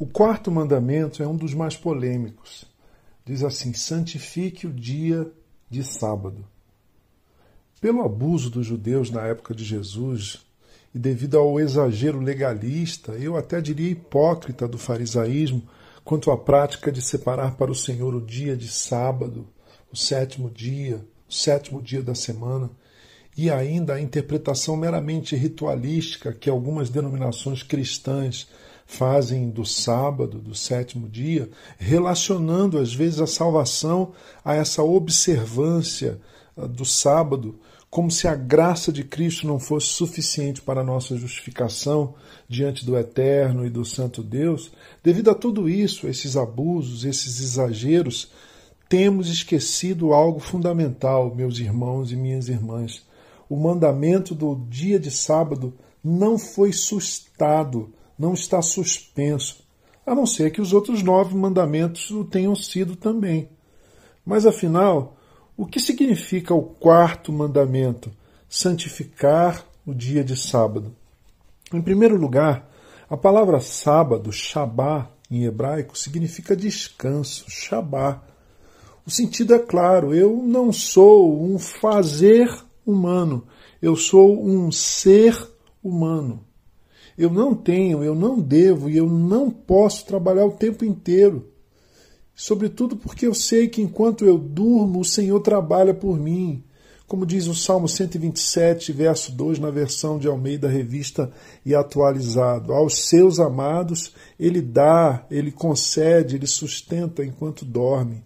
O quarto mandamento é um dos mais polêmicos. Diz assim: santifique o dia de sábado. Pelo abuso dos judeus na época de Jesus e devido ao exagero legalista, eu até diria hipócrita do farisaísmo quanto à prática de separar para o Senhor o dia de sábado, o sétimo dia, o sétimo dia da semana, e ainda a interpretação meramente ritualística que algumas denominações cristãs fazem do sábado, do sétimo dia, relacionando às vezes a salvação a essa observância ah, do sábado, como se a graça de Cristo não fosse suficiente para a nossa justificação diante do eterno e do santo Deus. Devido a tudo isso, esses abusos, esses exageros, temos esquecido algo fundamental, meus irmãos e minhas irmãs o mandamento do dia de sábado não foi sustado, não está suspenso, a não ser que os outros nove mandamentos o tenham sido também. Mas afinal, o que significa o quarto mandamento? Santificar o dia de sábado. Em primeiro lugar, a palavra sábado, Shabá, em hebraico, significa descanso, Shabá. O sentido é claro, eu não sou um fazer humano. Eu sou um ser humano. Eu não tenho, eu não devo e eu não posso trabalhar o tempo inteiro. Sobretudo porque eu sei que enquanto eu durmo, o Senhor trabalha por mim. Como diz o Salmo 127, verso 2, na versão de Almeida Revista e atualizado. Aos seus amados, ele dá, ele concede, ele sustenta enquanto dorme.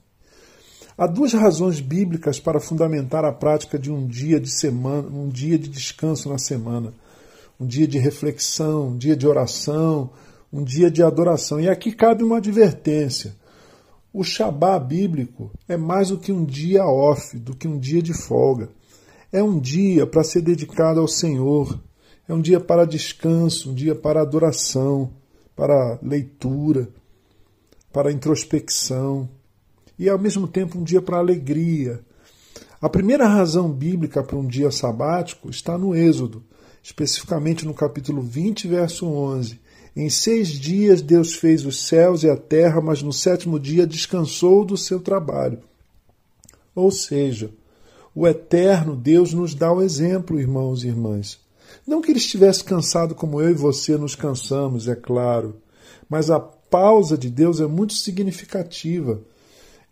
Há duas razões bíblicas para fundamentar a prática de um dia de semana, um dia de descanso na semana, um dia de reflexão, um dia de oração, um dia de adoração. E aqui cabe uma advertência. O Shabá bíblico é mais do que um dia off, do que um dia de folga. É um dia para ser dedicado ao Senhor. É um dia para descanso, um dia para adoração, para leitura, para introspecção e ao mesmo tempo um dia para alegria. A primeira razão bíblica para um dia sabático está no Êxodo, especificamente no capítulo 20, verso 11. Em seis dias Deus fez os céus e a terra, mas no sétimo dia descansou do seu trabalho. Ou seja, o eterno Deus nos dá o exemplo, irmãos e irmãs. Não que ele estivesse cansado como eu e você nos cansamos, é claro, mas a pausa de Deus é muito significativa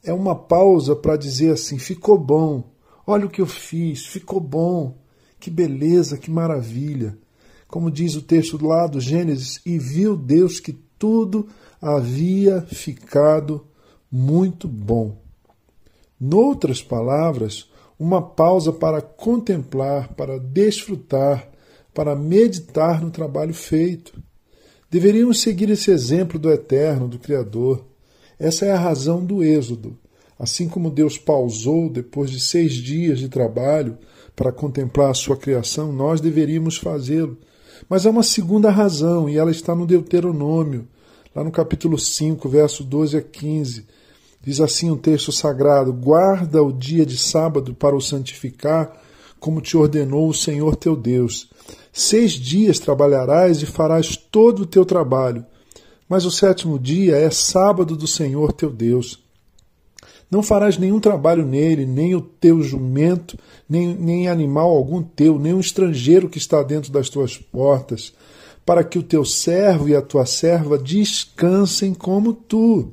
é uma pausa para dizer assim: ficou bom, olha o que eu fiz, ficou bom, que beleza, que maravilha. Como diz o texto lá do Gênesis, e viu Deus que tudo havia ficado muito bom. Noutras palavras, uma pausa para contemplar, para desfrutar, para meditar no trabalho feito. Deveríamos seguir esse exemplo do Eterno, do Criador. Essa é a razão do êxodo. Assim como Deus pausou depois de seis dias de trabalho para contemplar a sua criação, nós deveríamos fazê-lo. Mas há uma segunda razão, e ela está no Deuteronômio, lá no capítulo 5, verso 12 a 15. Diz assim o um texto sagrado: Guarda o dia de sábado para o santificar, como te ordenou o Senhor teu Deus. Seis dias trabalharás e farás todo o teu trabalho mas o sétimo dia é sábado do Senhor teu Deus. Não farás nenhum trabalho nele, nem o teu jumento, nem, nem animal algum teu, nem um estrangeiro que está dentro das tuas portas, para que o teu servo e a tua serva descansem como tu,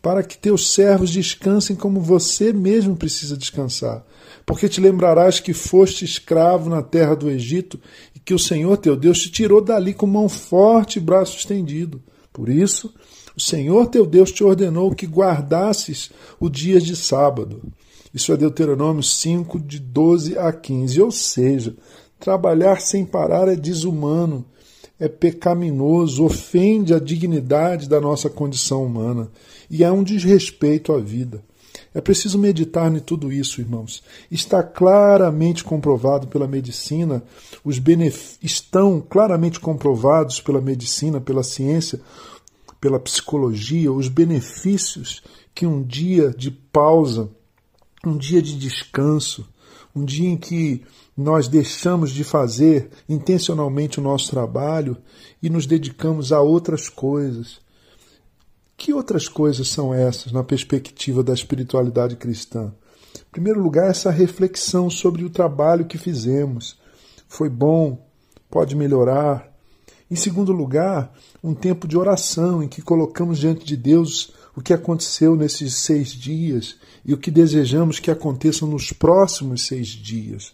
para que teus servos descansem como você mesmo precisa descansar. Porque te lembrarás que foste escravo na terra do Egito e que o Senhor teu Deus te tirou dali com mão forte e braço estendido. Por isso, o Senhor teu Deus te ordenou que guardasses o dia de sábado. Isso é Deuteronômio 5, de 12 a 15. Ou seja, trabalhar sem parar é desumano, é pecaminoso, ofende a dignidade da nossa condição humana e é um desrespeito à vida. É preciso meditar em tudo isso, irmãos. Está claramente comprovado pela medicina, os benef... estão claramente comprovados pela medicina, pela ciência, pela psicologia, os benefícios que um dia de pausa, um dia de descanso, um dia em que nós deixamos de fazer intencionalmente o nosso trabalho e nos dedicamos a outras coisas. Que outras coisas são essas na perspectiva da espiritualidade cristã? Em primeiro lugar, essa reflexão sobre o trabalho que fizemos. Foi bom? Pode melhorar? Em segundo lugar, um tempo de oração em que colocamos diante de Deus o que aconteceu nesses seis dias e o que desejamos que aconteça nos próximos seis dias.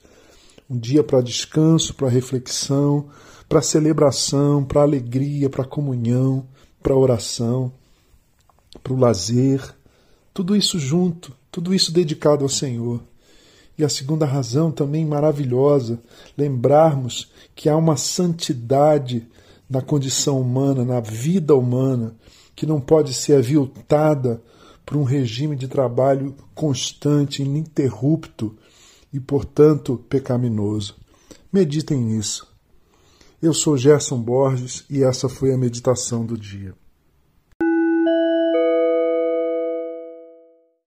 Um dia para descanso, para reflexão, para celebração, para alegria, para comunhão, para oração, para o lazer, tudo isso junto, tudo isso dedicado ao Senhor. E a segunda razão também maravilhosa, lembrarmos que há uma santidade na condição humana, na vida humana, que não pode ser aviltada por um regime de trabalho constante, ininterrupto e, portanto, pecaminoso. Meditem nisso. Eu sou Gerson Borges e essa foi a meditação do dia.